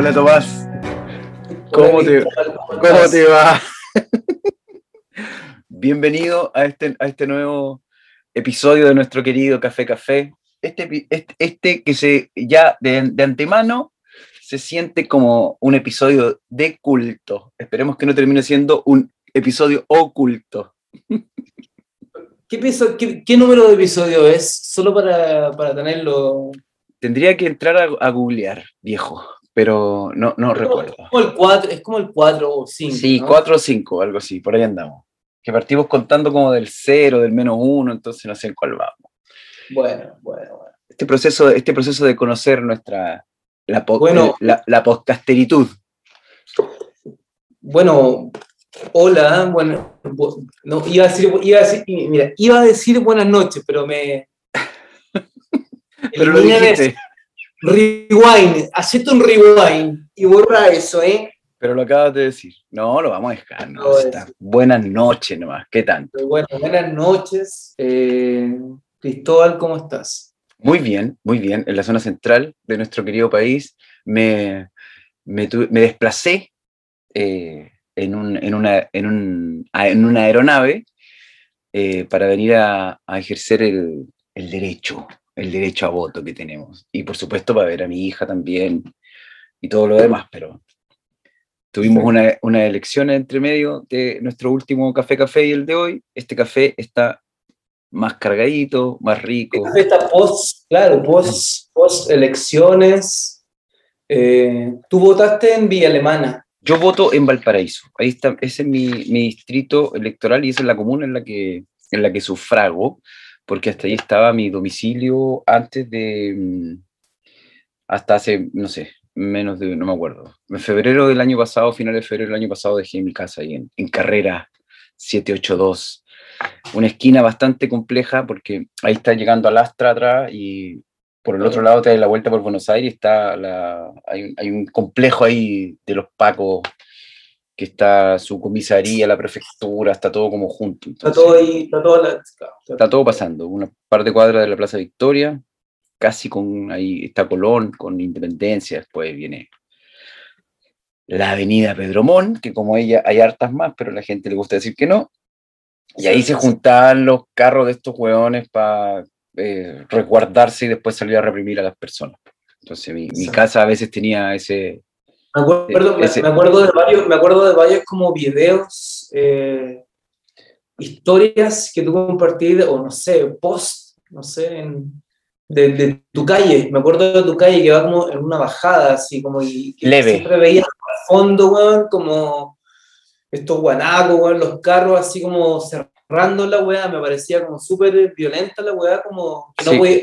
Hola Tomás. ¿Cómo, te, ¿cómo te va? Bienvenido a este, a este nuevo episodio de nuestro querido Café Café. Este, este, este que se ya de, de, antemano se siente como un episodio de culto. Esperemos que no termine siendo un episodio oculto. ¿Qué, qué, qué número de episodio es? Solo para, para tenerlo. Tendría que entrar a, a googlear, viejo, pero no, no recuerdo. Es como el 4, es como el 4 o 5. Sí, ¿no? 4 o 5, algo así, por ahí andamos. Que partimos contando como del 0, del menos 1, entonces no sé en cuál vamos. Bueno, bueno, bueno. Este proceso, este proceso de conocer nuestra, la, po, Bueno. la, la podcasteritud. Bueno, hola, bueno, bu- no, iba a decir, iba a decir, mira, iba a decir buenas noches, pero me... Pero lo dijiste, Rewind, hacete un rewind y borra eso, ¿eh? pero lo acabas de decir. No, lo vamos a dejar. No. Buenas noches nomás, ¿qué tanto? Bueno, buenas noches. Eh, Cristóbal, ¿cómo estás? Muy bien, muy bien. En la zona central de nuestro querido país me, me, desplacé eh, en, un- en una, en, un- en una aeronave eh, para venir a, a ejercer el, el derecho, el derecho a voto que tenemos. Y por supuesto para ver a mi hija también y todo lo demás, pero tuvimos una, una elección entre medio de nuestro último café café y el de hoy. Este café está más cargadito, más rico. Esta fiesta post, claro, post, post elecciones. Eh, tú votaste en Villa Alemana. Yo voto en Valparaíso. Ahí está, ese es mi, mi distrito electoral y esa es la comuna en la que, en la que sufrago, porque hasta ahí estaba mi domicilio antes de, mm, hasta hace, no sé, menos de, no me acuerdo. En febrero del año pasado, finales de febrero del año pasado, dejé mi casa ahí en, carrera 782. Una esquina bastante compleja porque ahí está llegando a Lastra atrás y por el otro lado te das la vuelta por Buenos Aires, está hay, hay un complejo ahí de los Pacos que está su comisaría, la prefectura, está todo como junto. Está entonces, todo ahí, está todo la- está todo pasando. Una par de cuadras de la Plaza Victoria, casi con ahí está Colón, con Independencia, después viene la avenida Pedromón, que como ella hay hartas más, pero a la gente le gusta decir que no. Y ahí se juntaban los carros de estos hueones para eh, resguardarse y después salir a reprimir a las personas. Entonces mi, mi casa a veces tenía ese... Me acuerdo, me- Ese- me acuerdo de varios, me acuerdo de varios como videos, eh, historias que tú compartís, o no sé, post, no sé, en- de, de tu calle. Me acuerdo de tu calle que va como en una bajada, así como y que Leve. siempre veías al fondo, weón, como estos guanacos, weón, los carros así como cerrando la weá, me parecía como súper violenta la weá, como que no Sí. podía-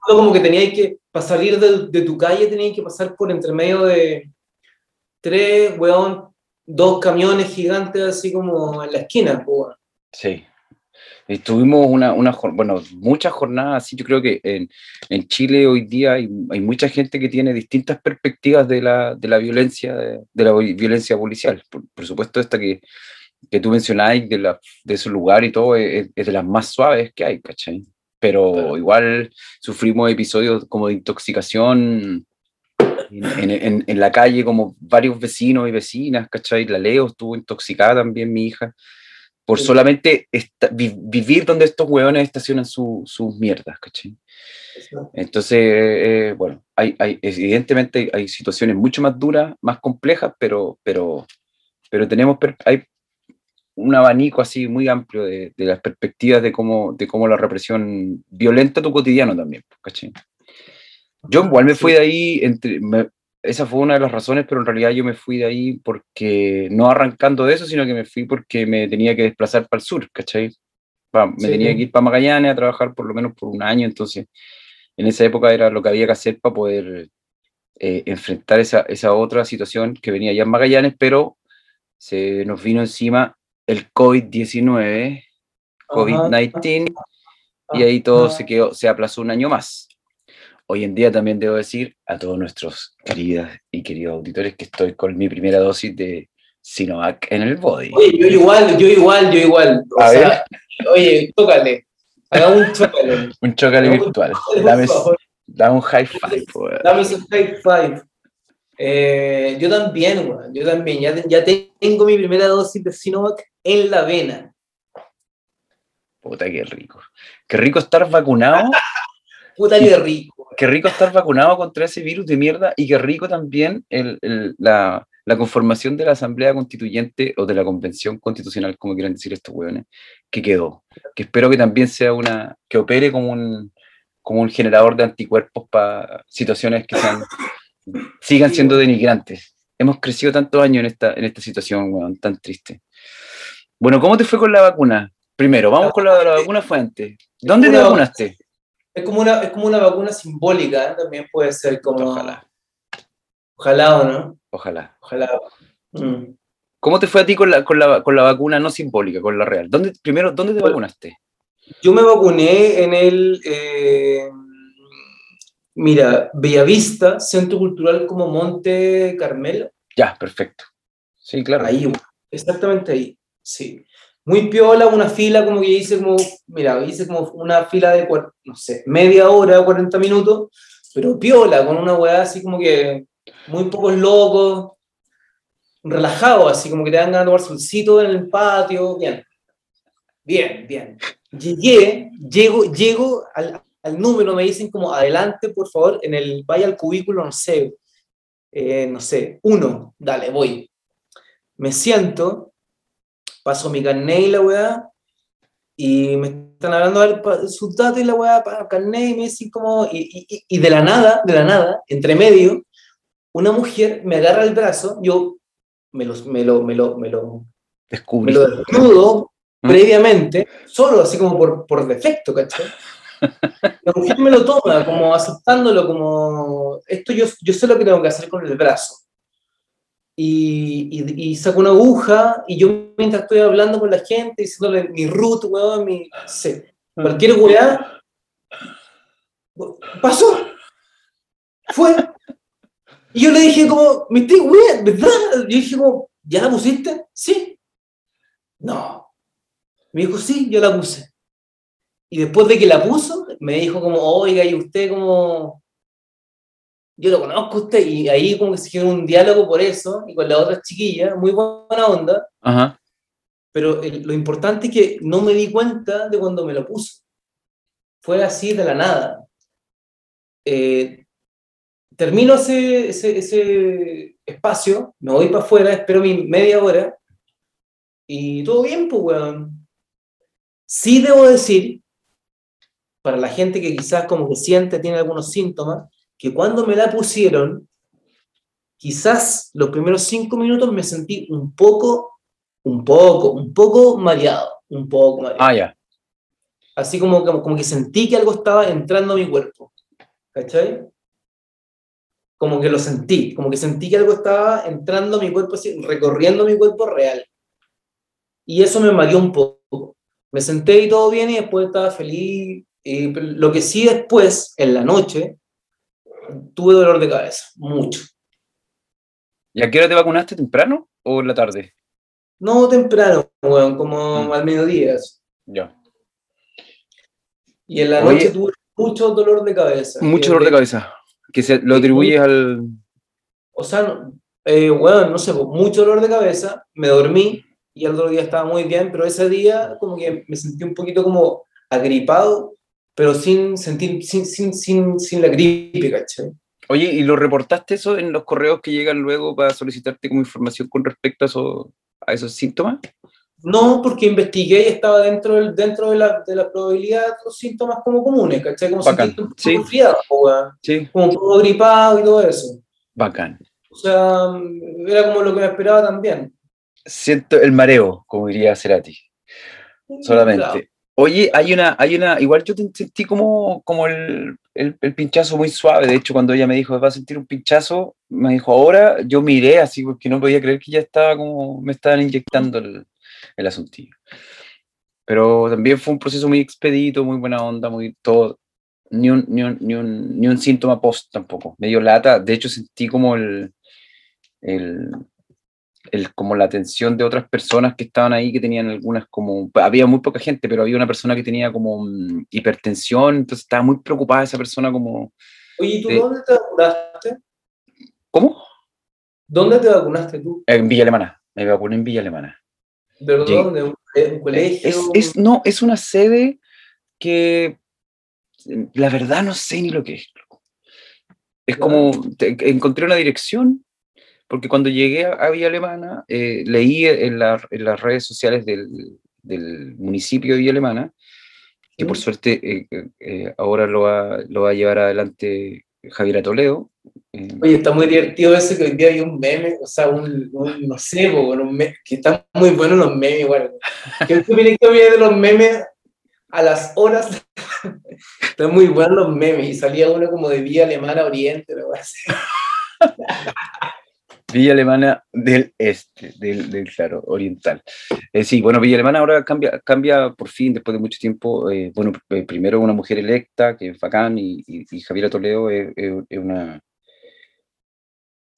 como que tenías que, para salir de, de tu calle, tenías que pasar por entre medio de tres, weón, dos camiones gigantes así como en la esquina, weón. Sí. Y tuvimos una, una, bueno, muchas jornadas así. Yo creo que en, en Chile hoy día hay, hay mucha gente que tiene distintas perspectivas de la, de la violencia, de, de la vi- violencia policial. Por, por supuesto, esta que, que tú mencionáis de, la, de ese lugar y todo es, es de las más suaves que hay, ¿cachai? Pero Claro. igual sufrimos episodios como de intoxicación en, en- en- la calle, como varios vecinos y vecinas, ¿cachai? La Leo estuvo intoxicada también, mi hija por Sí. solamente esta- vi- vivir donde estos hueones estacionan su- sus mierdas, ¿cachai? Entonces, eh, bueno, hay, hay, evidentemente hay, situaciones mucho más duras, más complejas, pero, pero, pero tenemos, hay un abanico así muy amplio de, de las perspectivas de cómo, de cómo la represión violenta tu cotidiano también, ¿cachai? Yo igual me fui de ahí, entre, me- esa fue una de las razones, pero en realidad yo me fui de ahí porque, no arrancando de eso, sino que me fui porque me tenía que desplazar para el sur, ¿cachai? Pa- me Sí. tenía que ir para Magallanes a trabajar por lo menos por un año, entonces en esa época era lo que había que hacer para poder eh, enfrentar esa, esa otra situación que venía ya en Magallanes, pero se nos vino encima el COVID-19, COVID-19, y ahí todo Ajá. se quedó, se aplazó un año más. Hoy en día también debo decir a todos nuestros queridas y queridos auditores que estoy con mi primera dosis de Sinovac en el body. Oye, yo igual, yo igual, yo igual. O A sea, oye, tócale. Haga un chócale. Un chocale virtual. Por Dame, dame un high five. pues. Dame ese high five. Eh, yo también, weón, yo también. Ya, ya tengo mi primera dosis de Sinovac en la vena. Puta, qué rico. Qué rico estar vacunado. Puta, qué rico. Qué rico estar vacunado contra ese virus de mierda y qué rico también el, el, la, la conformación de la Asamblea Constituyente o de la Convención Constitucional, como quieran decir estos hueones, que quedó. Que espero que también sea una, que opere como un, como un generador de anticuerpos para situaciones que sean, sigan siendo denigrantes. Hemos crecido tantos años en esta, en esta situación, weón, tan triste. Bueno, ¿cómo te fue con la vacuna? Primero, vamos con la, la vacuna fuente. ¿Dónde te Una- vacunaste? Es como una, es como una vacuna simbólica, ¿eh? también puede ser como. Ojalá, Ojalá o no. ojalá. Ojalá. Mm. ¿Cómo te fue a ti con la, con la, con la vacuna no simbólica, con la real? ¿Dónde, primero, ¿dónde te Bueno. vacunaste? Yo me vacuné en el. eh, mira, Bellavista, Centro Cultural como Monte Carmelo. Ya, perfecto. Sí, claro. Ahí, exactamente ahí, sí. Muy piola, una fila como que hice como, mira, hice como una fila de, no sé, media hora, 40 minutos, pero piola, con una weá así como que muy pocos locos, relajado, así como que te dan ganas de tomar solcito en el patio, bien, bien, bien. Llegué, llego, llego al, al número, me dicen como, adelante, por favor, en el, vaya al cubículo, no sé, eh, no sé, uno, dale, voy. Me siento, paso mi carnet y la weá, y me están hablando de sus datos y la weá, para carnet, y me dicen como, y, y- y- y de la nada, de la nada, entre medio, una mujer me agarra el brazo, yo me, los, me, lo, me, lo, me, lo, me lo desnudo ¿Mm? previamente, solo así como por, por defecto, ¿cachai? La mujer me lo toma como aceptándolo, como esto yo, yo sé lo que tengo que hacer con el brazo. Y, y, saco una aguja y yo mientras estoy hablando con la gente, diciéndole mi root, weón, mi... cualquier weá, pasó, fue. Y yo le dije como, me estoy weá, ¿verdad? Yo dije como, ¿ya la pusiste? Sí. No. Me dijo, sí, yo la puse. Y después de que la puso, me dijo como, oiga, y usted como, yo lo conozco a usted, y ahí como que se generó un diálogo por eso, y con la otra chiquilla, muy buena onda, Ajá. pero el- lo importante es que no me di cuenta de cuando me lo puso. Fue así de la nada. Eh, termino ese, ese, ese espacio, me voy para afuera, espero mi media hora, y todo bien, pues, weón. Sí debo decir, para la gente que quizás como que siente, tiene algunos síntomas, que cuando me la pusieron, quizás los primeros cinco minutos me sentí un poco, un poco, un poco mareado, un poco mareado. Ah, ya. Así como, como, como que sentí que algo estaba entrando a mi cuerpo. ¿Cachai? Como que lo sentí, como que sentí que algo estaba entrando a mi cuerpo, así, recorriendo mi cuerpo real. Y eso me mareó un poco. Me senté y todo bien y después estaba feliz. Y pero lo que sí después, en la noche, tuve dolor de cabeza, mucho. ¿Y a qué hora te vacunaste? ¿Temprano o en la tarde? No temprano, weón, como Mm. al mediodía. Ya. Y en la Oye. noche tuve mucho dolor de cabeza. Mucho dolor de cabeza. Que se lo atribuyes al. O sea, no- eh, bueno, no sé, pues, mucho dolor de cabeza, me dormí y al otro día estaba muy bien, pero ese día como que me sentí un poquito como agripado, pero sin sentir, sin, sin, sin, sin la gripe, ¿cachai? Oye, ¿y lo reportaste eso en los correos que llegan luego para solicitarte como información con respecto a, eso- a esos síntomas? No, porque investigué y estaba dentro, del, dentro de, la, de la probabilidad de los síntomas como comunes, ¿cachai? Como Bacán, sentirte un poco sí. como un poco gripado y todo eso. Bacán. O sea, era como lo que me esperaba también. Siento el mareo, como diría Cerati. solamente. Claro. Oye, hay una, hay una, igual yo te sentí como, como el, el, el pinchazo muy suave. De hecho, cuando ella me dijo, va a sentir un pinchazo, me dijo, ahora yo miré así porque no podía creer que ya estaba como, me estaban inyectando el, el asuntillo. Pero también fue un proceso muy expedito, muy buena onda, muy todo. Ni un, ni un, ni un, ni un síntoma post tampoco. Me dio lata. De hecho, sentí como el, el, el- como la atención de otras personas que estaban ahí, que tenían algunas como, había muy poca gente, pero había una persona que tenía como mm, hipertensión, entonces estaba muy preocupada esa persona como, Oye, ¿y tú dónde te vacunaste? ¿cómo? ¿Dónde te vacunaste tú? En Villa Alemana, me vacuné en Villa Alemana. ¿De Sí. dónde? ¿Un, un colegio? Es, es- no, es una sede que la verdad no sé ni lo que es. Es como, te- encontré una dirección, porque cuando llegué a, a Villa Alemana, eh, leí en, la- en las redes sociales del, del municipio de Villa Alemana, que por suerte eh, eh, eh, ahora lo va, lo va a llevar adelante Javier Toledo. eh, Oye, está muy divertido eso que hoy día hay un meme, o sea, un, un- no sé, un meme, que están muy buenos los memes, igual. Que tú vienes de los memes a las horas, están muy buenos los memes, y salía uno como de Vía Alemana Oriente, ¿no? Así. Villa Alemana del Este, del, del claro, oriental. Eh, sí, bueno, Villa Alemana ahora cambia, cambia por fin, después de mucho tiempo. eh, bueno, eh, primero una mujer electa, que es bacán, y, y, y Javiera Toledo es, es- una.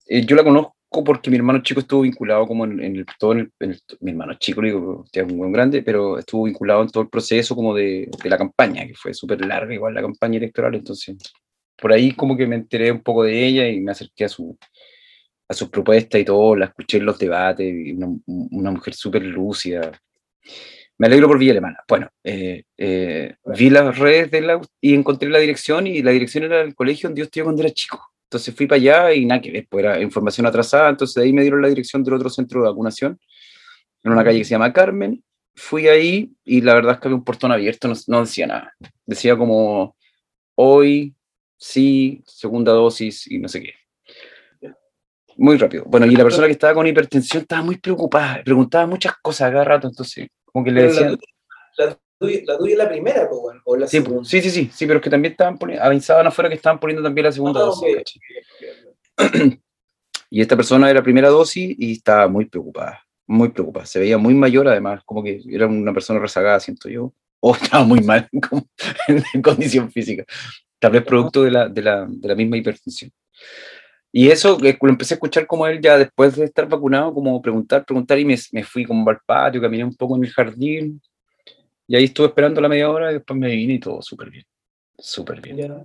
eh, yo la conozco porque mi hermano chico estuvo vinculado como en, en el, todo en el, en el- mi hermano chico, digo, es un buen grande, pero estuvo vinculado en todo el proceso como de, de la campaña, que fue súper larga igual la campaña electoral, entonces por ahí como que me enteré un poco de ella y me acerqué a su, a sus propuestas y todo, la escuché en los debates, una, una mujer súper lúcida. Me alegro por Villa Alemana. Bueno, eh, eh, vi las redes de la, y encontré la dirección y la dirección era el colegio donde yo estudié cuando era chico. Entonces fui para allá y nada que ver, pues era información atrasada, entonces de ahí me dieron la dirección del otro centro de vacunación, en una calle que se llama Carmen. Fui ahí y la verdad es que había un portón abierto, no, no decía nada. Decía como, hoy, sí, segunda dosis y no sé qué. Muy rápido. Bueno, y la persona que estaba con hipertensión estaba muy preocupada, preguntaba muchas cosas a cada rato, entonces, como que le decían. la tuya, la tuya es la primera, o la Sí, segunda. sí, sí, sí, sí, pero es que también estaban poniendo, avisaban afuera que estaban poniendo también la segunda Ah, dosis. ok. ¿cachai? Y esta persona era primera dosis y estaba muy preocupada, muy preocupada. Se veía muy mayor además, como que era una persona rezagada, siento yo, o estaba muy mal como en condición física. Tal vez producto de la, de la, de la misma hipertensión. Y eso eh, lo empecé a escuchar como él ya después de estar vacunado, como preguntar, preguntar, y me, me fui como al patio, caminé un poco en el jardín, y ahí estuve esperando la media hora y después me vine y todo súper bien, súper bien. Ya.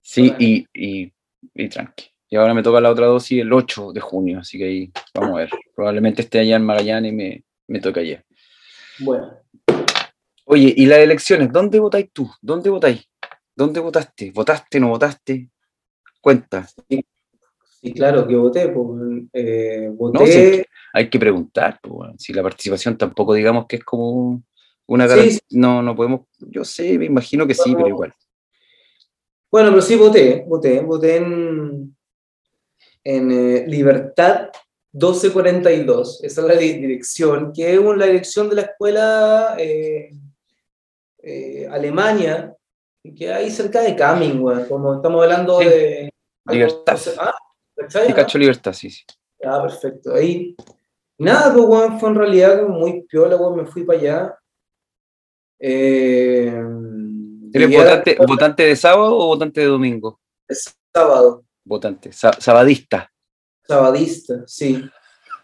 Sí, Bueno. y, y, y tranqui. Y ahora me toca la otra dosis el 8 de junio, así que ahí vamos a ver. Probablemente esté allá en Magallanes y me, me toca allá. Bueno, Oye, ¿y las elecciones? ¿Dónde votáis tú? ¿Dónde votáis? ¿Dónde votaste? ¿Votaste, no votaste? Cuenta. sí, claro que voté, pues, eh, voté. No, sí. Hay que preguntar, pues, bueno, si la participación tampoco digamos que es como una Sí, garantía. sí. No, no podemos, yo sé, me imagino que sí, pero igual. Bueno, pero sí voté, voté, voté en, en eh, Libertad 1242, esa es la di- dirección, que es la dirección de la escuela eh, eh, Alemania, que hay cerca de Camin, como estamos hablando Sí. de... Libertad. Ah, ¿cachai, Sí, cacho libertad, sí, sí. Ah, perfecto. Ahí. Nada, pues, weón, fue en realidad muy piola, weón, me fui para allá. Eh, ¿Eres la- votante, votante de sábado o votante de domingo? sábado. Votante, sa- sabadista. Sabadista, sí.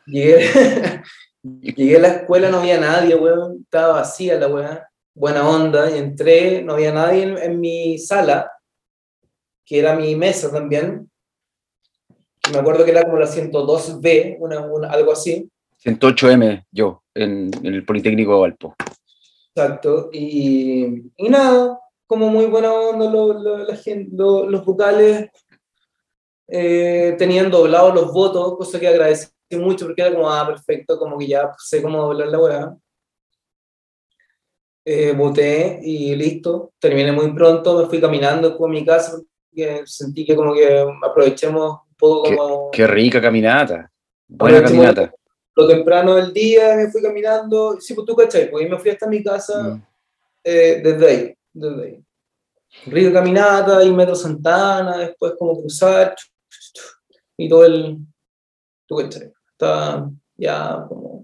Llegué, llegué a la escuela, no había nadie, weón. Estaba vacía la weá. Buena onda. Y entré, no había nadie en, en mi sala, que era mi mesa también. Me acuerdo que era como la 102B, una, una- algo así. 108M, yo, en, en el Politécnico de Valpo. Exacto. Y, y nada, como muy buena onda lo- lo- la gente, lo- los vocales. eh, tenían doblados los votos, cosa que agradecí mucho porque era como, ah, perfecto, como que ya sé cómo doblar la weá. Eh, voté y listo. Terminé muy pronto, me fui caminando a mi casa porque sentí que como que aprovechemos poco como Qué rica caminata. Buena caminata. lo temprano del día, me fui caminando. Sí, pues tú cachai, pues y me fui hasta mi casa Mm. eh, desde ahí, desde ahí. Rica caminata y Metro Santana, después como cruzar y todo el... Tú cachai, está ya como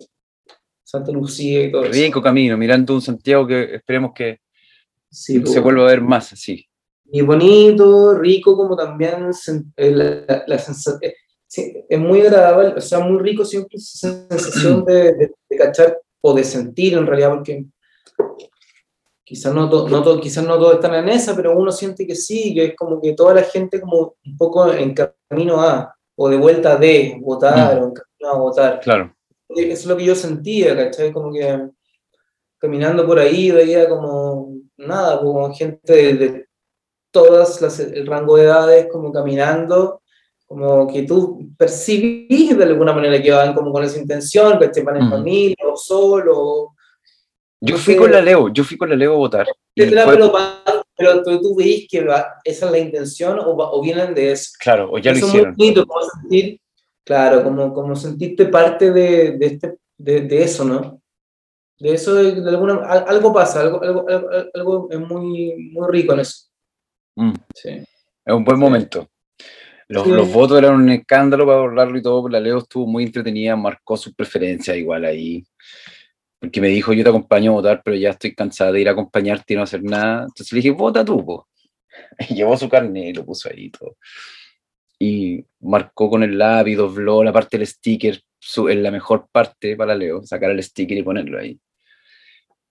Santa Lucía y todo eso. Rico camino, mirando un Santiago que esperemos que Sí, pues, se vuelva a ver más así. Y bonito, rico como también eh, la, la sensa- eh, sí, es muy agradable, o sea, muy rico siempre esa sensación de, de, de cachar o de sentir en realidad, porque quizás no, to- no, to- quizás no todos están en esa, pero uno siente que sí, que es como que toda la gente como un poco en camino a, o de vuelta de votar, Mm. o en camino a votar. Claro. Eso es lo que yo sentía, ¿cachai? Como que caminando por ahí veía como, nada, como gente de, de todas las, el rango de edades, como caminando, como que tú percibís de alguna manera que van como con esa intención, que van en Mm. familia o solo. Yo fui con la Leo, yo fui con la Leo a votar. y etcétera, fue- pero, pero tú, tú veis que va- esa es la intención o, o vienen de eso. claro, o ya lo Eso es hicieron. muy bonito, como sentir, claro, como, como sentirte parte de, de, este, de, de eso, ¿no? De eso, de, alguna, al- algo pasa, algo, algo, algo, algo es muy, muy rico en eso. Mm. Sí. Es un buen momento. Los, Sí. los votos eran un escándalo para hablarlo y todo, pero la Leo estuvo muy entretenida, marcó sus preferencias igual ahí. Porque me dijo, yo te acompaño a votar, pero ya estoy cansada de ir a acompañarte y no hacer nada. Entonces le dije, vota tú, po. Y llevó su carnet y lo puso ahí y todo. Y marcó con el lápiz, dobló la parte del sticker, su, en la mejor parte para Leo, sacar el sticker y ponerlo ahí.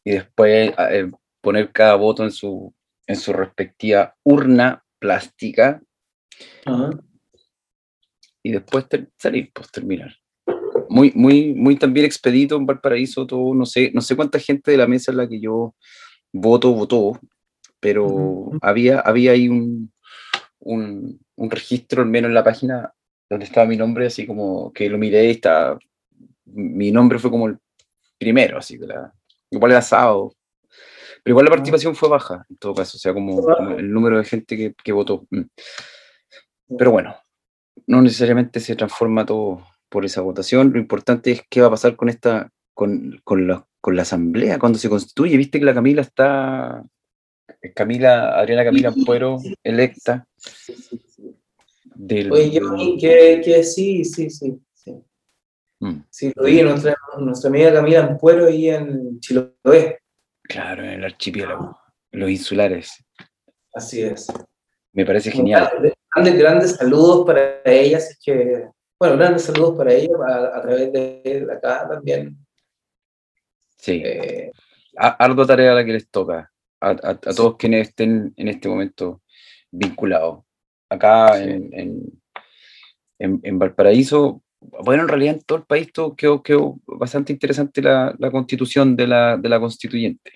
Y después eh, poner cada voto en su, en su respectiva urna plástica Ajá. y después salir, pues terminar. Muy, muy, muy también expedito en Valparaíso, todo, no sé, no sé cuánta gente de la mesa en la que yo voto, votó, pero Ujú. había, había ahí un, un, un registro, al menos en la página, donde estaba mi nombre, así como que lo miré y está, mi nombre fue como el primero, así que la, igual era sábado. Pero igual la participación fue baja, en todo caso, o sea, como, como el número de gente que, que votó. Mm. Pero bueno, no necesariamente se transforma todo por esa votación. Lo importante es qué va a pasar con esta, con, con la, con la asamblea cuando se constituye. Viste que la Camila está, Camila, Adriana Camila Ampuero, electa Sí, sí, sí. del. Oye, yo que, que sí, sí, sí. Sí, Mm, sí lo vi, nuestra, nuestra amiga Camila Ampuero ahí en Chiloé. Claro, en el archipiélago, los insulares. Así es. Me parece genial. Grandes, grandes saludos para ella, así que, bueno, grandes saludos para ella a, a través de, acá también. Sí, Eh, tarea la que les toca a, a- a Sí. todos quienes estén en este momento vinculados. Acá Sí. en, en- en- en Valparaíso, bueno, en realidad en todo el país todo quedó, quedó bastante interesante la, la constitución de la, de la constituyente.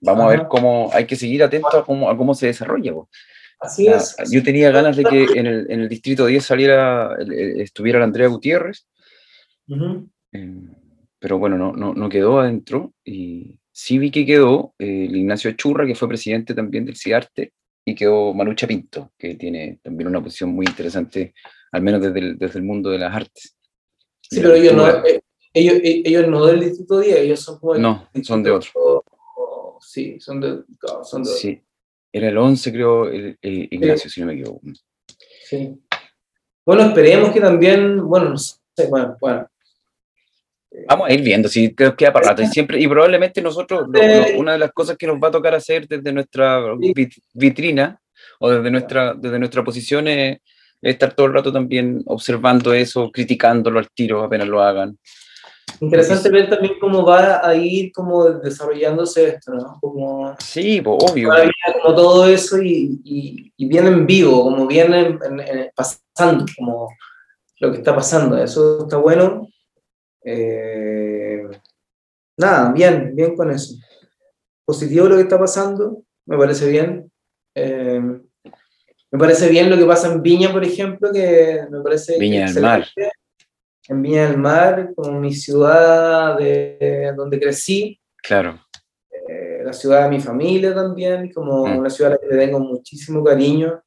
Vamos a ver Ajá. cómo, hay que seguir atentos a cómo, a cómo se desarrolla. po. así La- es. yo tenía ganas de que en el, en el distrito 10 saliera, estuviera la Andrea Gutiérrez, eh, pero bueno, no, no, no quedó adentro. Y sí vi que quedó eh, el Ignacio Churra, que fue presidente también del CIARTE, y quedó Manucha Pinto, que tiene también una posición muy interesante, al menos desde el, desde el mundo de las artes. Sí, pero ellos no, eh, ellos, eh, ellos no del Distrito 10, ellos son como No, son de otro. Sí, son de, claro, son de Sí, era el 11, creo, el, el Ignacio, si no me equivoco. sí. Bueno, esperemos que también, bueno, no sé, bueno, bueno. Vamos a ir viendo si que- queda para rato. Y siempre, y probablemente nosotros, lo- lo- una de las cosas que nos va a tocar hacer desde nuestra vitrina o desde nuestra, desde nuestra posición es estar todo el rato también observando eso, criticándolo al tiro apenas lo hagan. Interesante ver también cómo va a ir como desarrollándose esto, ¿no? Como, Sí, pues, obvio. como todo eso y, y, y viene en vivo, como viene en- en- en- pasando, como lo que está pasando. Eso está bueno. Eh, nada, bien, bien con eso. Positivo lo que está pasando, me parece bien. Eh, me parece bien lo que pasa en Viña, por ejemplo, que me parece Viña del. Mar. En Viña del Mar, como mi ciudad de donde crecí, Claro. eh, la ciudad de mi familia también, como Mm. una ciudad a la que le tengo muchísimo cariño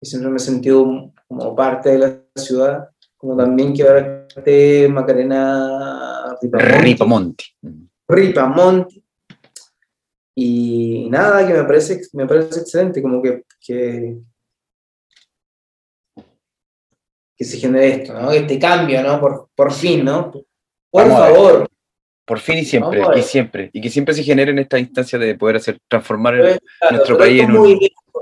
y siempre me he sentido como parte de la ciudad, como también que ahora esté Macarena Ripamonti, Ripamonti. Ripamonti. Y nada, que me parece, me parece excelente, como que, que, que se genere esto, ¿no? Este cambio, ¿no? Por, por fin, ¿no? Por Vamos favor. Por fin y siempre, y siempre. Y que siempre se generen estas instancias de poder hacer, transformar el, Claro, nuestro país en un-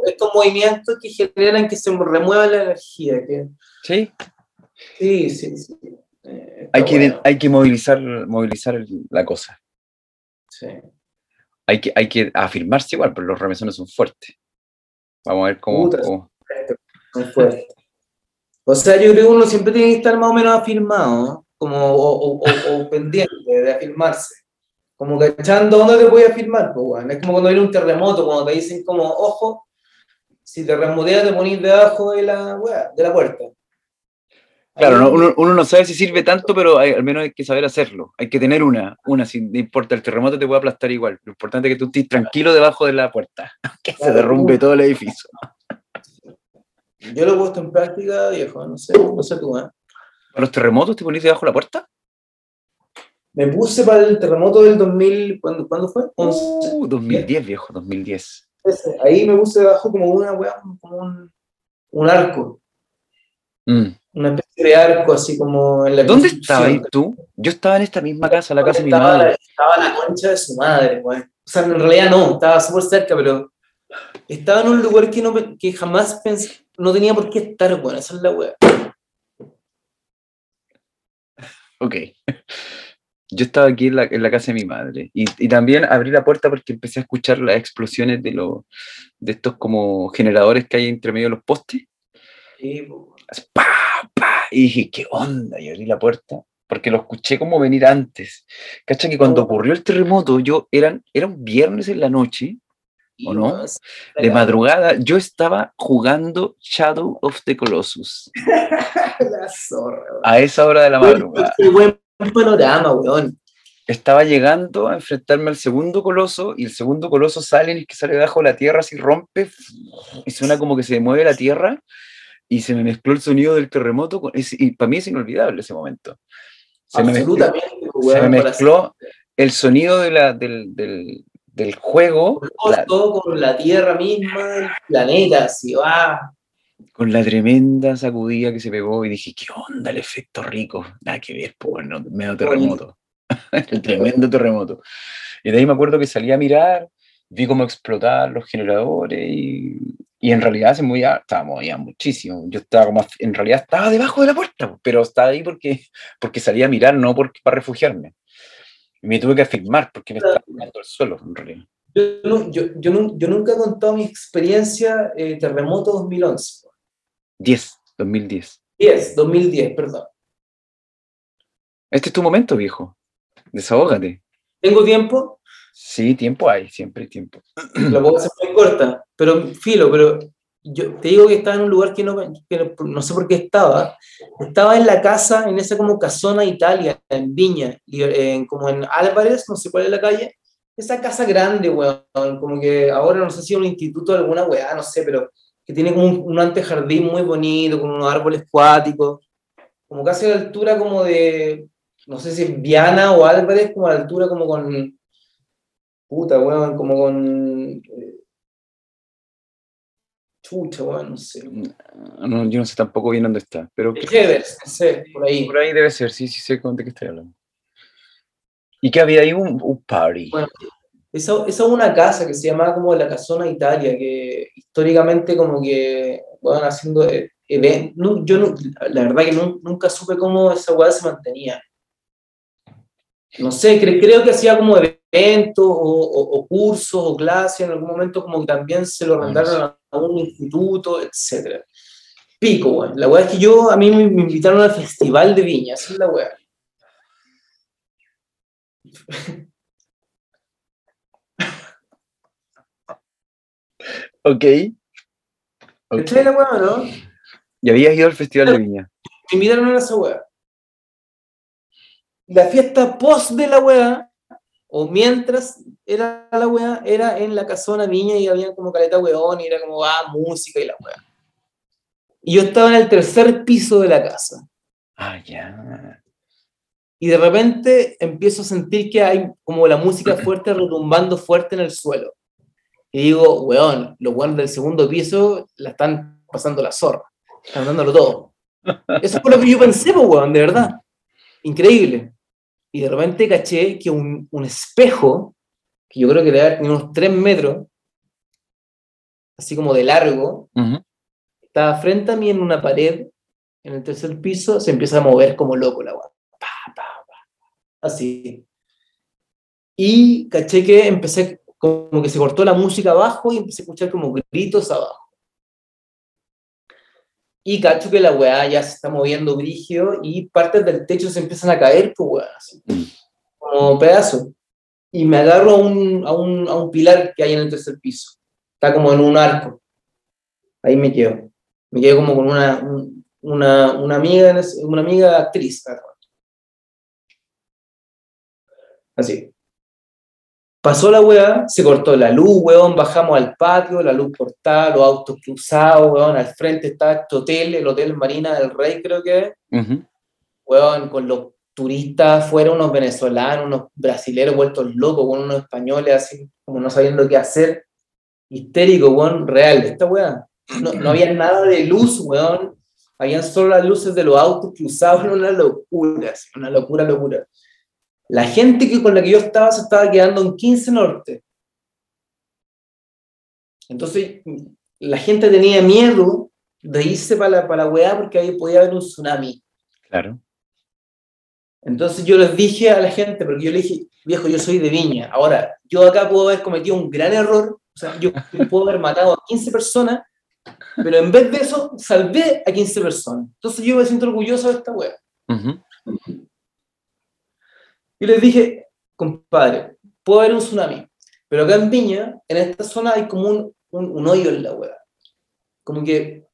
estos movimientos que generan que se remueva la energía. Que, Sí, sí, sí, sí. Eh, hay que, bueno, hay que movilizar, movilizar la cosa. sí. Hay que, hay que afirmarse igual, pero los remesones son fuertes. Vamos a ver cómo. Puta, cómo- Muy fuerte. O sea, yo creo que uno siempre tiene que estar más o menos afirmado, como, o, o, pendiente de afirmarse. Como cachando dónde te voy a afirmar, pues, Es como cuando viene un terremoto, cuando te dicen como, ojo, si te remoteas te ponís debajo de la, de la puerta. Claro, uno, uno, no sabe si sirve tanto, pero al menos hay que saber hacerlo. Hay que tener una, una, si no importa, el terremoto te puede aplastar igual. Lo importante es que tú estés tranquilo debajo de la puerta, que se derrumbe todo el edificio. Yo lo he puesto en práctica, viejo, no sé, no sé tú, ¿eh? ¿Para los terremotos te poniste debajo de la puerta? Me puse para el terremoto del 2000, ¿cuándo, ¿cuándo fue? Uh, 2010, viejo, 2010. ahí me puse debajo como una weá, como un, un arco. Mm. Una especie de arco, así como en la ¿Dónde estabas tú? Yo estaba en esta misma casa, la casa de mi madre. Estaba en la concha de su madre, güey. O sea, en realidad no, estaba súper cerca, pero estaba en un lugar que, no, que jamás pensé, no tenía por qué estar, bueno, esa es la weá. Ok. Yo estaba aquí en la, en la casa de mi madre y, y, también abrí la puerta porque empecé a escuchar las explosiones de, los de estos como generadores que hay entre medio de los postes. Sí, ¡Pah! ¡Pah! Y dije, ¿qué onda? Y abrí la puerta porque lo escuché como venir antes. ¿Cacha? Que cuando oh. ocurrió el terremoto, yo eran, era un viernes en la noche ¿o no? De madrugada yo estaba jugando Shadow of the Colossus. la zorra, A esa hora de la madrugada. Qué buen panorama, weón. Estaba llegando a enfrentarme al segundo coloso y el segundo coloso sale y que sale debajo de la tierra, así rompe y suena como que se mueve la tierra y se me mezcló el sonido del terremoto y para mí es inolvidable ese momento. Se me mezcló, se me mezcló el sonido de la, del, del juego. Todo con la Tierra misma, el planeta, así va. Con la tremenda sacudida que se pegó y dije, ¿qué onda el efecto rico? Nada que ver, pues, no, medio terremoto. el tremendo terremoto. Y de ahí me acuerdo que salí a mirar, vi cómo explotar los generadores y, y en realidad se movía, estaba movía muchísimo. Yo estaba como, en realidad estaba debajo de la puerta, pero estaba ahí porque, porque salí a mirar, no porque, para refugiarme me tuve que afirmar porque me estaba cayendo el suelo, en realidad. Yo, yo, yo, yo nunca he contado mi experiencia eh, terremoto 2011. 10, 2010. 10, 2010, perdón. Este es tu momento, viejo. Desahógate. ¿Tengo tiempo? Sí, tiempo hay, siempre hay tiempo. La puedo hacer muy corta, pero filo, pero yo te digo que estaba en un lugar que no, no, sé por qué estaba. Estaba en la casa, en esa como casona Italia, en Viña, en, como en Álvarez, no sé cuál es la calle. Esa casa grande, weón, como que ahora no sé si es un instituto de alguna weá, no sé, pero que tiene como un, un antejardín muy bonito, con unos árboles cuáticos, como casi a la altura como de, no sé si Viana o Álvarez, como a la altura como con, puta, weón, como con Chucha, bueno, no sé. No, yo no sé tampoco bien dónde está. Pero Heathers, no sé, por ahí. Por ahí debe ser, sí, sí sé de qué estoy hablando. ¿Y qué había ahí? Un, un party. Bueno, esa, es una casa que se llamaba como la Casona Italia, que históricamente como que, bueno, haciendo eventos. Yo la verdad que nunca supe cómo esa weá se mantenía. No sé, creo que hacía como eventos o, cursos o clases, en algún momento como que también se lo mandaron a un instituto, etc. Pico, weón. La weá es que yo, a mí me, invitaron al festival de viña, esa es la weá. ok. okay. la weá, no? ¿Y habías ido al festival de viña? Me invitaron a esa weá. La fiesta post de la weá o mientras era la weá, era en la casona viña y había como caleta weón y era como, ah, música y la weá. Y yo estaba en el tercer piso de la casa. Ah, ya. Y de repente empiezo a sentir que hay como la música fuerte retumbando fuerte en el suelo. Y digo, weón, los weones del segundo piso la están pasando la zorra. Están dándolo todo. Eso fue lo que yo pensé, weón, de verdad. Increíble y de repente caché que un, un espejo, que yo creo que debe haber unos 3 metros, así como de largo, estaba frente a mí en una pared, en el tercer piso, se empieza a mover como loco la agua. Así. Y caché que empecé, como que se cortó la música abajo y empecé a escuchar como gritos abajo. Y cacho que la weá ya se está moviendo brígido y partes del techo se empiezan a caer, pues weá, así, Mm. como pedazos. Y me agarro a un, a, un, a un pilar que hay en el tercer piso. Está como en un arco. Ahí me quedo. Me quedo como con una, un- una, una amiga, una amiga actriz. Así. Pasó la weá, se cortó la luz, weón, bajamos al patio, la luz cortada, los autos cruzados, weón, al frente estaba este hotel, el Hotel Marina del Rey, creo que weón, con los turistas afuera, unos venezolanos, unos brasileros vueltos locos, con unos españoles así, como no sabiendo qué hacer, histérico, weón, real, esta weá. No, no había nada de luz, weón, habían solo las luces de los autos cruzados, era una locura, una locura, locura. La gente que, con la que yo estaba se estaba quedando en 15 Norte. Entonces, la gente tenía miedo de irse para la, para la weá porque ahí podía haber un tsunami. Claro. Entonces yo les dije a la gente, porque yo le dije, viejo, yo soy de Viña. Ahora, yo acá puedo haber cometido un gran error, o sea, yo puedo haber matado a 15 personas, pero en vez de eso, salvé a 15 personas. Entonces yo me siento orgulloso de esta weá. Ujú. Y les dije, compadre, puede haber un tsunami, pero acá en Viña, en esta zona hay como un, un, hoyo en la hueá. Como que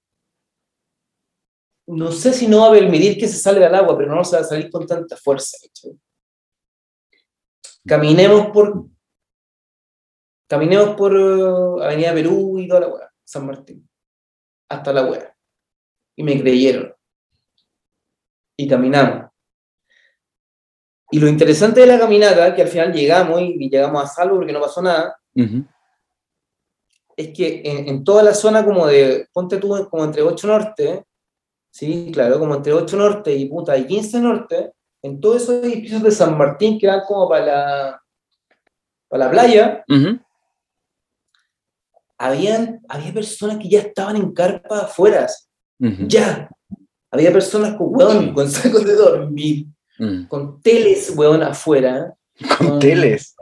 no sé si no va a permitir que se salga el agua, pero no se va a salir con tanta fuerza. Caminemos por caminemos por eh, Avenida Perú y toda la hueá, San Martín, hasta la hueá. Y me creyeron. Y caminamos. Y lo interesante de la caminata, que al final llegamos y llegamos a salvo porque no pasó nada, es que en, en toda la zona como de, ponte tú como entre 8 norte, sí, claro, como entre 8 norte y puta y 15 norte, en todos esos edificios de San Martín que van como para la, para la playa, Ujú. habían, había personas que ya estaban en carpa afuera, ya. Había personas con, weón, con sacos de dormir, Mm. con teles, weón, afuera. Con teles.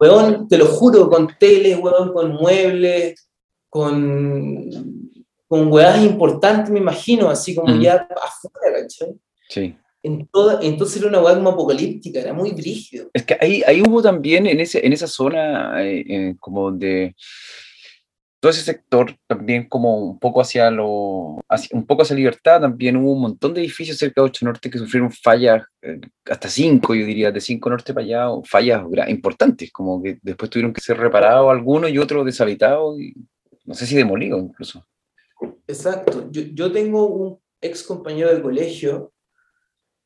Weón, te lo juro, con teles, weón, con muebles, con, con weas importantes, me imagino, así como Mm. ya afuera, ¿cachai? Sí. En toda, entonces era una wea como apocalíptica, era muy brígido. Es que ahí, ahí hubo también en, ese, en esa zona, eh, eh, como de todo ese sector, también como un poco hacia lo, hacia- un poco hacia Libertad, también hubo un montón de edificios cerca de 8 Norte que sufrieron fallas, eh, hasta 5, yo diría, de 5 Norte para allá, fallas importantes, como que después tuvieron que ser reparados algunos y otros deshabitados, y no sé si demolidos incluso. Exacto. Yo, yo tengo un ex compañero de colegio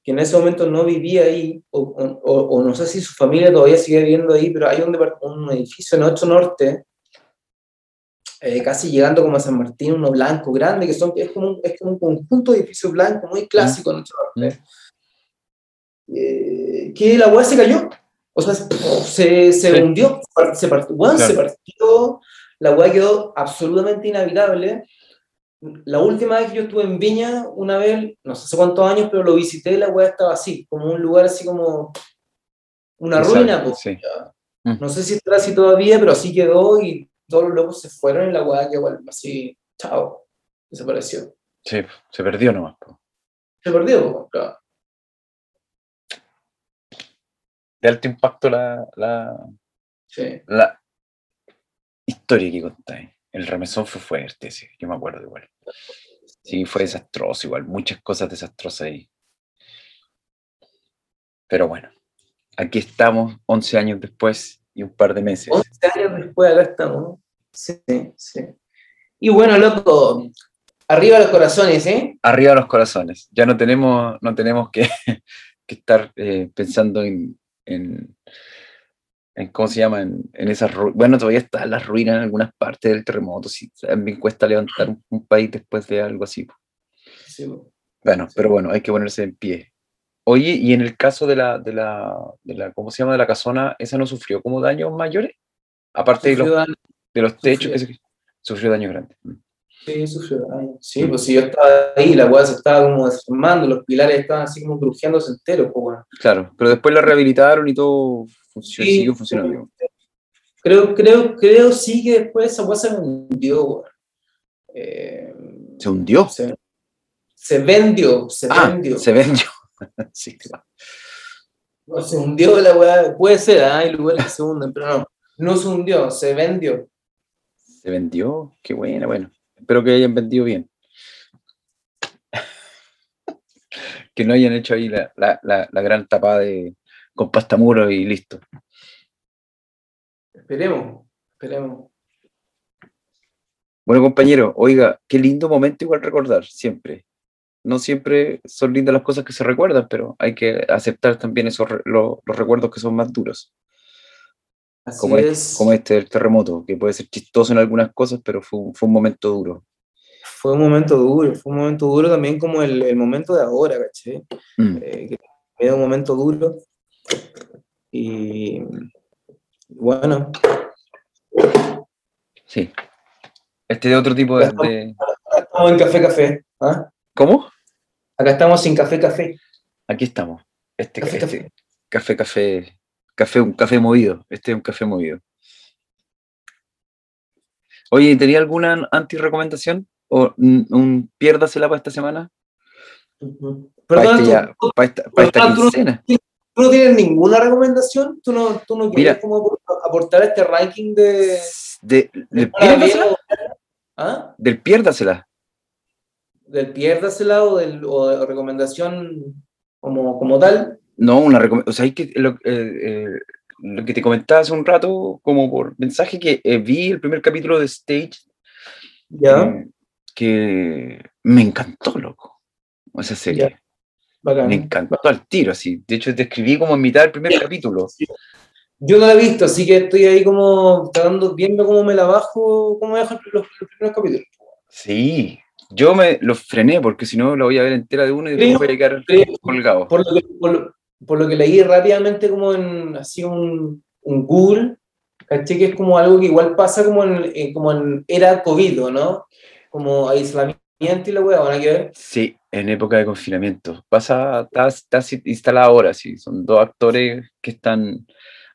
que en ese momento no vivía ahí, o, o- o- no sé si su familia todavía sigue viviendo ahí, pero hay un, un edificio en 8 Norte, eh, casi llegando como a San Martín, uno blanco grande, que son, es, como un, es como un conjunto de edificios blancos muy clásico en 8 Norte, eh, que la hueá se cayó. O sea, se, se Sí. hundió, se partió, weón, se Claro. partió, la hueá quedó absolutamente inhabitable. La última vez que yo estuve en Viña, una vez, no sé hace cuántos años, pero lo visité, la hueá estaba así, como un lugar así como una Exacto, ruina. pues. sí. No sé si estará así todavía, pero así quedó y todos los locos se fueron y la hueá quedó así, chao, desapareció. Sí, se perdió nomás. po. Se perdió, claro. De alto impacto la, la, Sí. la historia que contáis. El remesón fue fuerte, sí, yo me acuerdo igual. Sí, fue desastroso igual, muchas cosas desastrosas ahí. Pero bueno, aquí estamos 11 años después y un par de meses. 11 años después, acá estamos. ¿no? Sí, sí. Y bueno, loco, arriba los corazones, ¿eh? Arriba los corazones. Ya no tenemos, no tenemos que, que estar eh, pensando en, en, en, ¿cómo se llama? En, en esas Bueno, todavía están las ruinas en algunas partes del terremoto. Sí, también cuesta levantar un, un país después de algo así. Sí. Bueno, pero bueno, hay que ponerse en pie. Oye, y en el caso de la, de la, de la, ¿cómo se llama? De la casona, ¿esa no sufrió como daños mayores? Aparte de los, daño, de los techos, sufrió. que se- sufrió daños grandes. Mm. sí, sufrió daño. Sí, pues si yo estaba ahí, la hueá se estaba como desformando, los pilares estaban así como crujiéndose enteros, pues bueno. Claro, pero después la rehabilitaron y todo funcionó, Sí, siguió funcionando. Creo, creo, creo sí que después esa hueá se hundió, weón. Eh, ¿Se hundió? se, se vendió, se Ah, vendió. se vendió. sí, claro. No, se hundió la weá. Puede ser, ¿ah? hay lugares que se hunden, pero no. No se hundió, se vendió. Se vendió. Qué buena, bueno. Espero que hayan vendido bien. que no hayan hecho ahí la, la, la, la gran tapada de, con pastamuro y listo. Esperemos, esperemos. Bueno, compañero, oiga, qué lindo momento igual recordar, siempre. No siempre son lindas las cosas que se recuerdan, pero hay que aceptar también esos lo- los recuerdos que son más duros, Así como, es. este, como este del terremoto, que puede ser chistoso en algunas cosas, pero fue, un- fue un momento duro. Fue un momento duro, fue un momento duro también como el, el momento de ahora, ¿caché? Mm, Eh, era un momento duro. Y bueno, sí. Este de otro tipo de... de- acá estamos en Café Café. ¿ah? ¿Cómo? Acá estamos sin Café Café. Aquí estamos. Este Café, este- café, café, café, un café movido. Este es un café movido. Oye, ¿tenía alguna anti-recomendación? ¿O un, piérdasela para esta semana? Para, ¿tú, ya- para esta, para esta perdón, tú no- quincena. tú no tienes ninguna recomendación? ¿Tú no, tú no quieres como apor- aportar este ranking de... De, de del piérdasela. ¿Ah? Del piérdasela. ¿Del piérdasela o, del, o de recomendación como, como tal? No, una recomendación. O sea, hay que, lo, eh, eh, lo que te comentaba hace un rato, como por mensaje, que eh, vi el primer capítulo de Stage Ya, eh, que me encantó, loco. Esa serie. bacán. Me encantó al tiro, así. De hecho, te escribí como en mitad del primer capítulo. Yo no la he visto, así que estoy ahí como tratando, viendo cómo me la bajo, cómo me bajo los, los primeros capítulos. Sí, yo me lo frené porque si no la voy a ver entera de uno y después voy a quedar colgado. Por lo que, por lo, por lo que leí rápidamente como en así un, un Google, caché que es como algo que igual pasa como en, en- como en era COVID, ¿o ¿no? Como aislamiento y la hueá, ¿van a ver? Sí, en época de confinamiento. Pasa, está, instalada ahora, sí. Son dos actores que están,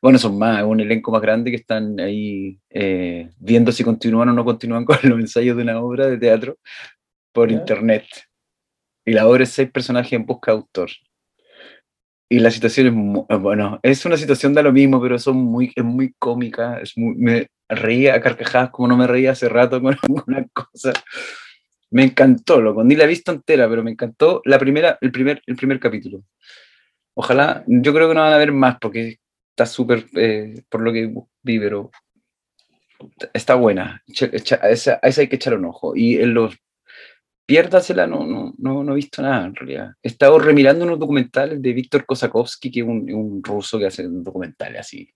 bueno, son más, un elenco más grande que están ahí eh, viendo si continúan o no continúan con los ensayos de una obra de teatro por Ya. internet. Y la obra es seis personajes en busca de autor. Y la situación es, eh, bueno, es una situación de lo mismo, pero son muy, es muy cómica, es muy, me reía a carcajadas como no me reía hace rato con alguna cosa. Me encantó, loco, ni la he visto entera, pero me encantó la primera, el primer, el primer capítulo. Ojalá, yo creo que no van a ver más porque está súper, eh, por lo que vi, pero está buena. A, esa, a esa hay que echar un ojo. Y en los piérdasela, no, no, no, no he visto nada en realidad. He estado remirando unos documentales de Víctor Kosakovsky, que es un, un ruso que hace documentales así,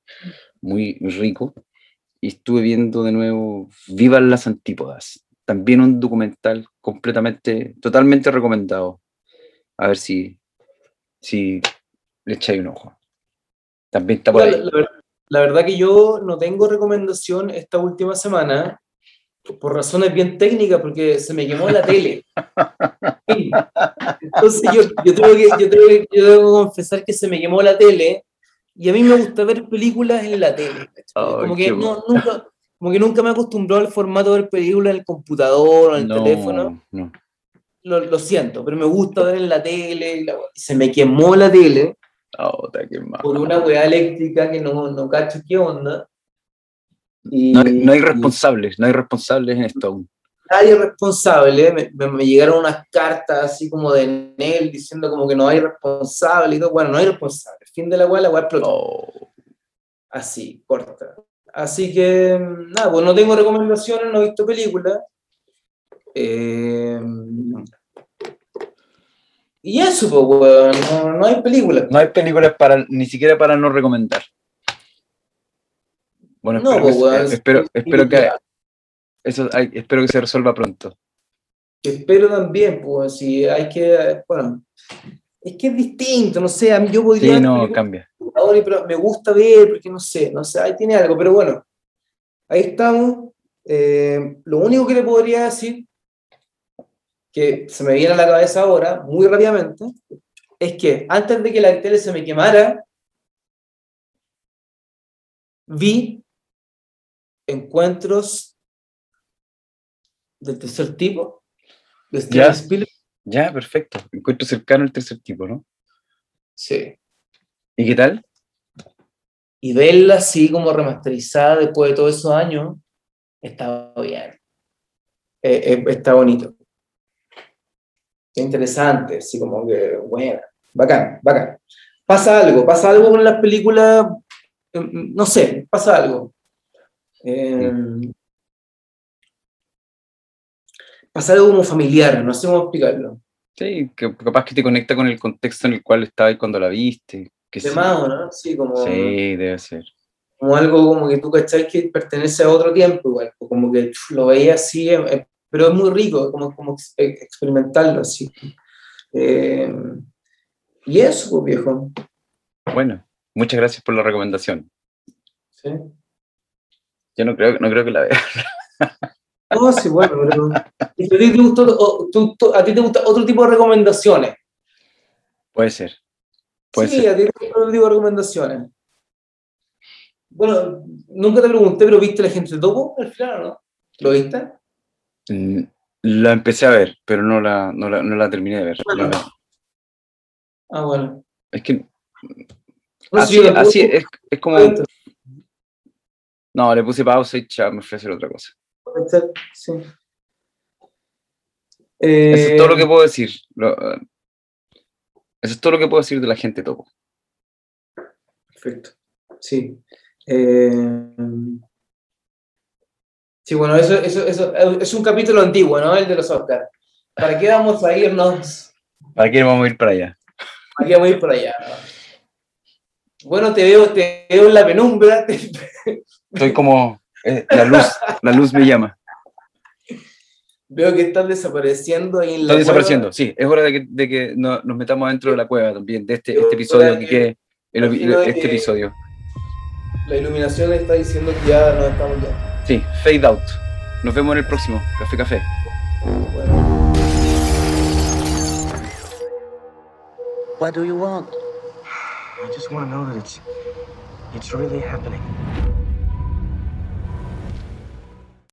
muy rico. Y estuve viendo de nuevo Vivan las Antípodas. También un documental completamente, totalmente recomendado. A ver si, si le echáis un ojo. También está por La, ahí. la ver- la verdad que yo no tengo recomendación esta última semana por razones bien técnicas, porque se me quemó la tele. Entonces yo, yo, tengo que, yo, tengo que, yo tengo que confesar que se me quemó la tele y a mí me gusta ver películas en la tele. Ay, como, que no, nunca, como que nunca me acostumbró al formato de ver películas en el computador o en el No, teléfono. no. Lo, lo siento, pero me gusta ver en la tele. y la se me quemó la tele Oh, por una weá eléctrica que no, no cacho qué onda. Y, No, hay- no hay responsables, no hay responsables en esto aún. nadie responsable. Me, me- me llegaron unas cartas así como de Nel diciendo como que no hay responsable y todo. Bueno, no hay responsable. Fin de la weá, la weá explotó. Oh, Así, corta. Así que, nada, pues no tengo recomendaciones, no he visto películas. Eh, y eso, pues, no, no hay películas. no hay películas para, ni siquiera para no recomendar. Bueno, No, espero, pues, que, espero, espero que eso hay- espero que se resuelva pronto. Espero también, pues, si hay que, bueno, es que es distinto, no sé, a mí yo podría... Sí, no, cambia. ahora, pero me gusta ver, porque no sé, no sé, ahí tiene algo, pero bueno, ahí estamos. Eh, lo único que le podría decir, que se me viene a la cabeza ahora, muy rápidamente, es que antes de que la tele se me quemara, vi encuentros del tercer tipo, de Steven Ya. Ya, perfecto. Encuentro cercano el tercer tipo, ¿no? Sí. ¿Y qué tal? Y verla así como remasterizada después de todos esos años, está bien. Eh, eh, está bonito. interesante, así como que, bueno, bacán, bacán. Pasa algo, pasa algo con las películas, em, no sé, pasa algo. Pasa algo como familiar, no sé cómo explicarlo. Sí, que capaz que te conecta con el contexto en el cual estabas cuando la viste. Que de más, ¿no? Sí, como, sí, debe ser. Como algo como que tú cachai que pertenece a otro tiempo, igual, como que lo veías así, em, em, pero es muy rico, como, como experimentarlo así. Eh, y eso, pues, viejo. Bueno, muchas gracias por la recomendación. Sí. Yo no creo, no creo que la vea. No, sí, bueno, pero ¿a ti, te gustó, ¿a ti te gusta otro tipo de recomendaciones? Puede ser. Puede sí, a ti te gusta otro tipo de recomendaciones. Bueno, nunca te pregunté, pero ¿viste la gente de topo al final no? ¿Lo viste? Mm, la empecé a ver, pero no la, no la, no la terminé de ver. Ah, bueno. Es que. así, así es, es, como. No, le puse pausa y chao, me hacer otra cosa. Sí. Eso es todo lo que eh, puedo decir. eso es todo lo que puedo decir de la gente topo. Perfecto. Sí. Eh, sí, bueno, eso, eso, eso, es un capítulo antiguo, ¿no? El de los Oscars. ¿Para qué vamos a irnos? ¿Para qué vamos a ir para allá? ¿Para qué vamos a ir para allá? Bueno, te veo, te veo en la penumbra. Estoy como eh, la luz, la luz me llama. Veo que están desapareciendo ahí en la Están desapareciendo, sí. Es hora de que, de que nos, metamos dentro de la cueva también, de este, este episodio, que, este episodio. La iluminación está diciendo que ya no estamos ya. Sí, fade out. Nos vemos en el próximo. Café Café. Bueno. What do you want? I just want to know that it's it's really happening.